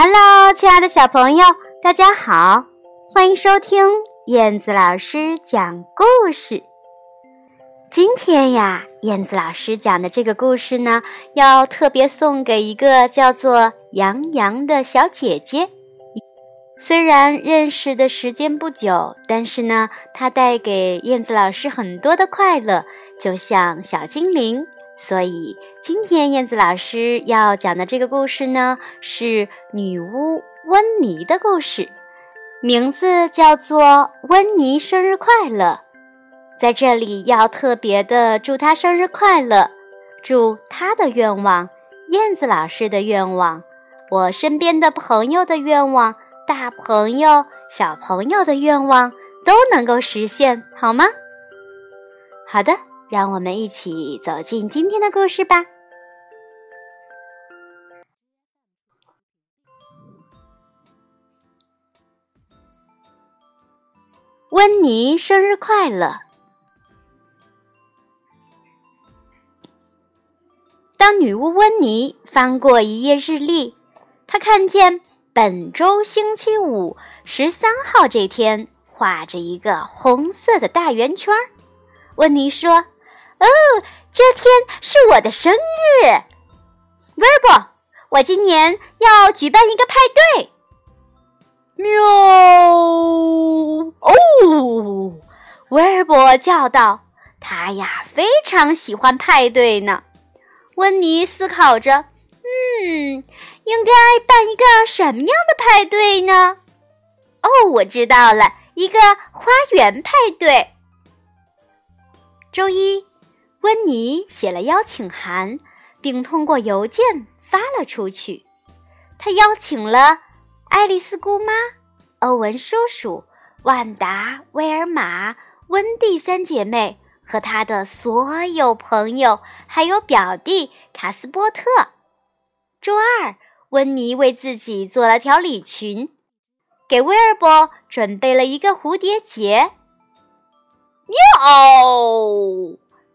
Hello，亲爱的小朋友，大家好，欢迎收听燕子老师讲故事。今天呀，燕子老师讲的这个故事呢，要特别送给一个叫做杨洋的小姐姐。虽然认识的时间不久，但是呢，她带给燕子老师很多的快乐，就像小精灵。所以，今天燕子老师要讲的这个故事呢，是女巫温妮的故事，名字叫做《温妮生日快乐》。在这里要特别的祝她生日快乐，祝她的愿望、燕子老师的愿望、我身边的朋友的愿望、大朋友、小朋友的愿望都能够实现，好吗？好的。让我们一起走进今天的故事吧。温妮生日快乐！当女巫温妮翻过一页日历，她看见本周星期五十三号这天画着一个红色的大圆圈。温妮说。哦，这天是我的生日，威尔伯，我今年要举办一个派对。喵！哦，威尔伯叫道：“他呀，非常喜欢派对呢。”温妮思考着：“嗯，应该办一个什么样的派对呢？”哦，我知道了，一个花园派对。周一。温妮写了邀请函，并通过邮件发了出去。他邀请了爱丽丝姑妈、欧文叔叔、万达、威尔玛、温蒂三姐妹和他的所有朋友，还有表弟卡斯波特。周二，温妮为自己做了条礼裙，给威尔伯准备了一个蝴蝶结。喵！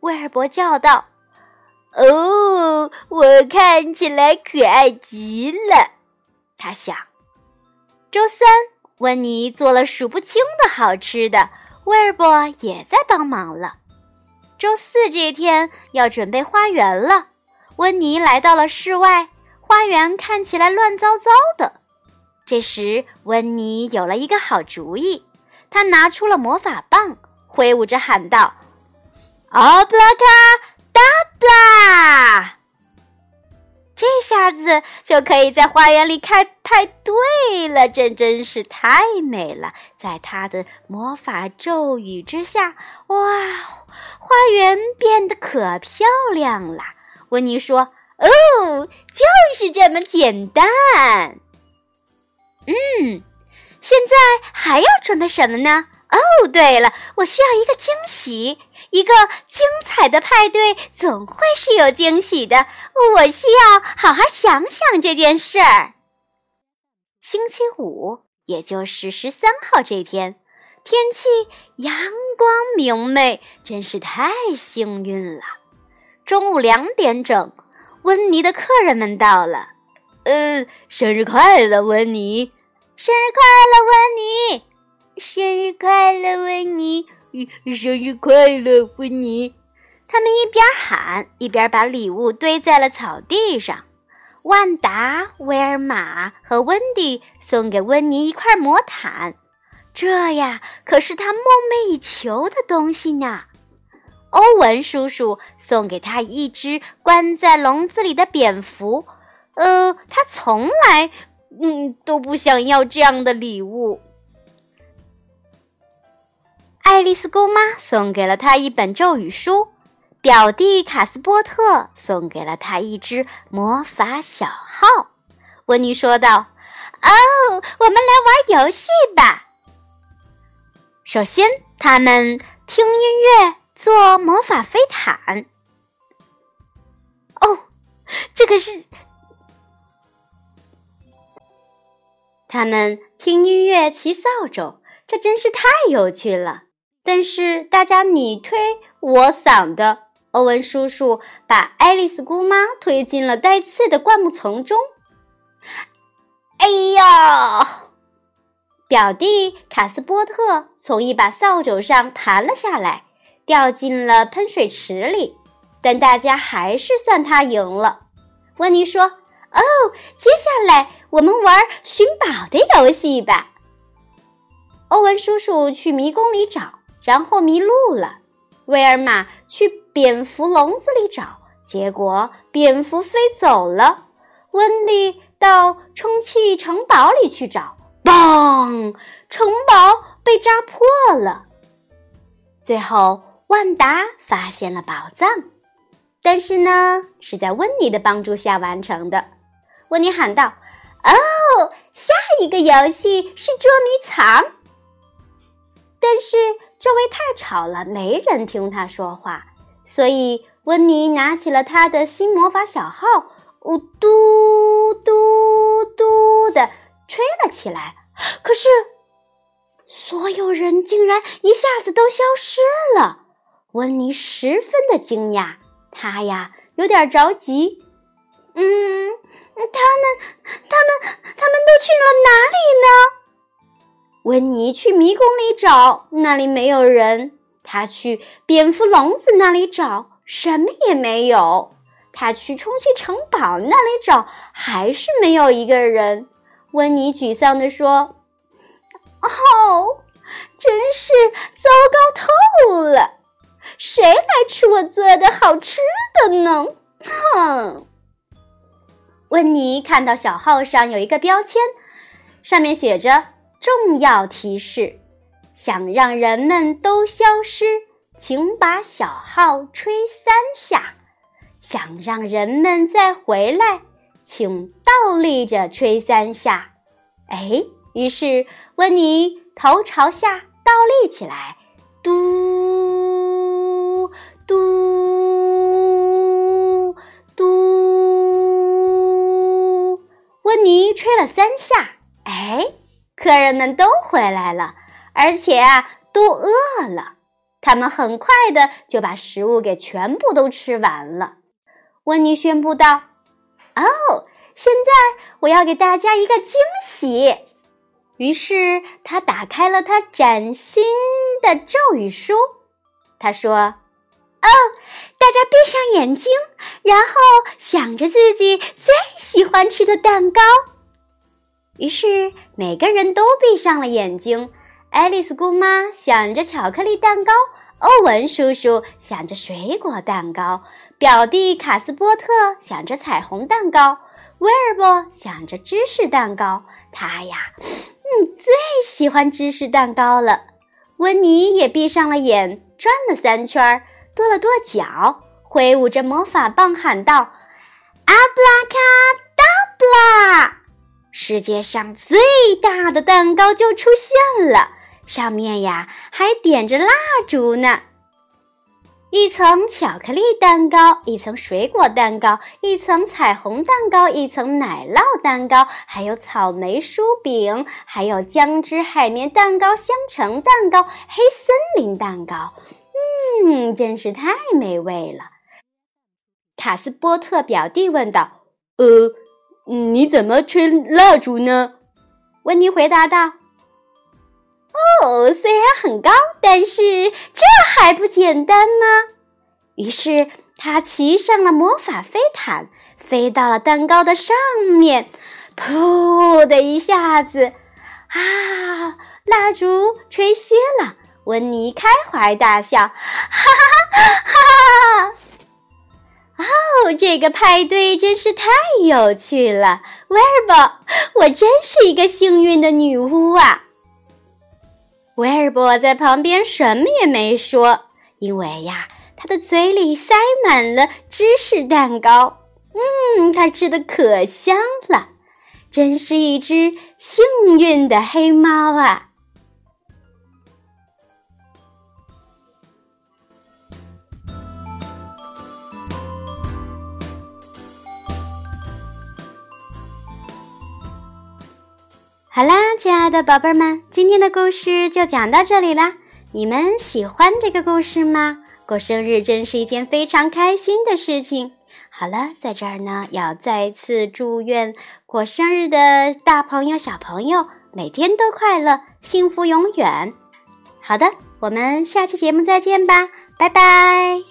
威尔伯叫道：“哦，我看起来可爱极了。”他想。周三，温妮做了数不清的好吃的，威尔伯也在帮忙了。周四这天要准备花园了，温妮来到了室外，花园看起来乱糟糟的。这时，温妮有了一个好主意，她拿出了魔法棒，挥舞着喊道。奥布拉卡达布拉，这下子就可以在花园里开派对了。这真是太美了！在他的魔法咒语之下，哇，花园变得可漂亮了。温妮说：“哦，就是这么简单。”嗯，现在还要准备什么呢？哦，对了，我需要一个惊喜。一个精彩的派对总会是有惊喜的，我需要好好想想这件事儿。星期五，也就是十三号这天，天气阳光明媚，真是太幸运了。中午两点整，温妮的客人们到了。呃，生日快乐，温妮！生日快乐，温妮！生日快乐，温妮！他们一边喊，一边把礼物堆在了草地上。万达、威尔玛和温迪送给温妮一块魔毯，这呀可是他梦寐以求的东西呢。欧文叔叔送给他一只关在笼子里的蝙蝠，呃，他从来嗯都不想要这样的礼物。爱丽丝姑妈送给了她一本咒语书，表弟卡斯波特送给了他一只魔法小号。温妮说道：“哦，我们来玩游戏吧。首先，他们听音乐，做魔法飞毯。哦，这可是……他们听音乐，骑扫帚，这真是太有趣了。”但是大家你推我搡的，欧文叔叔把爱丽丝姑妈推进了带刺的灌木丛中。哎呀！表弟卡斯波特从一把扫帚上弹了下来，掉进了喷水池里。但大家还是算他赢了。温妮说：“哦，接下来我们玩寻宝的游戏吧。”欧文叔叔去迷宫里找，然后迷路了。威尔玛去蝙蝠笼子里找，结果蝙蝠飞走了。温蒂到充气城堡里去找，嘣，城堡被扎破了。最后，万达发现了宝藏，但是呢，是在温妮的帮助下完成的。温妮喊道：“哦，下一个游戏是捉迷藏。”但是周围太吵了，没人听他说话，所以温妮拿起了他的新魔法小号，呜嘟嘟嘟的吹了起来。可是，所有人竟然一下子都消失了。温妮十分的惊讶，他呀有点着急。嗯，他们，他们，他们都去了哪里呢？温妮去迷宫里找，那里没有人；他去蝙蝠笼子那里找，什么也没有；他去充气城堡那里找，还是没有一个人。温妮沮丧地说：“哦，真是糟糕透了！谁来吃我做的好吃的呢？”哼。温妮看到小号上有一个标签，上面写着。重要提示：想让人们都消失，请把小号吹三下；想让人们再回来，请倒立着吹三下。哎，于是温妮头朝下倒立起来，嘟嘟嘟，温妮吹了三下。哎。客人们都回来了，而且啊，都饿了。他们很快的就把食物给全部都吃完了。温妮宣布道：“哦，现在我要给大家一个惊喜。”于是他打开了他崭新的咒语书。他说：“哦，大家闭上眼睛，然后想着自己最喜欢吃的蛋糕。”于是每个人都闭上了眼睛。爱丽丝姑妈想着巧克力蛋糕，欧文叔叔想着水果蛋糕，表弟卡斯波特想着彩虹蛋糕，威尔伯想着芝士蛋糕。他呀，嗯，最喜欢芝士蛋糕了。温妮也闭上了眼，转了三圈，跺了跺脚，挥舞着魔法棒喊道：“阿布拉卡达布拉！”世界上最大的蛋糕就出现了，上面呀还点着蜡烛呢。一层巧克力蛋糕，一层水果蛋糕，一层彩虹蛋糕，一层奶酪蛋糕，还有草莓酥饼，还有姜汁海绵蛋糕、香橙蛋糕、黑森林蛋糕。嗯，真是太美味了。卡斯波特表弟问道：“呃。”嗯你怎么吹蜡烛呢？温妮回答道：“哦，虽然很高，但是这还不简单吗？”于是他骑上了魔法飞毯，飞到了蛋糕的上面，噗的一下子，啊，蜡烛吹熄了。温妮开怀大笑，哈哈哈哈哈！这个派对真是太有趣了，威尔伯，我真是一个幸运的女巫啊！威尔伯在旁边什么也没说，因为呀，他的嘴里塞满了芝士蛋糕。嗯，他吃的可香了，真是一只幸运的黑猫啊！好啦，亲爱的宝贝儿们，今天的故事就讲到这里啦。你们喜欢这个故事吗？过生日真是一件非常开心的事情。好了，在这儿呢，要再次祝愿过生日的大朋友、小朋友每天都快乐，幸福永远。好的，我们下期节目再见吧，拜拜。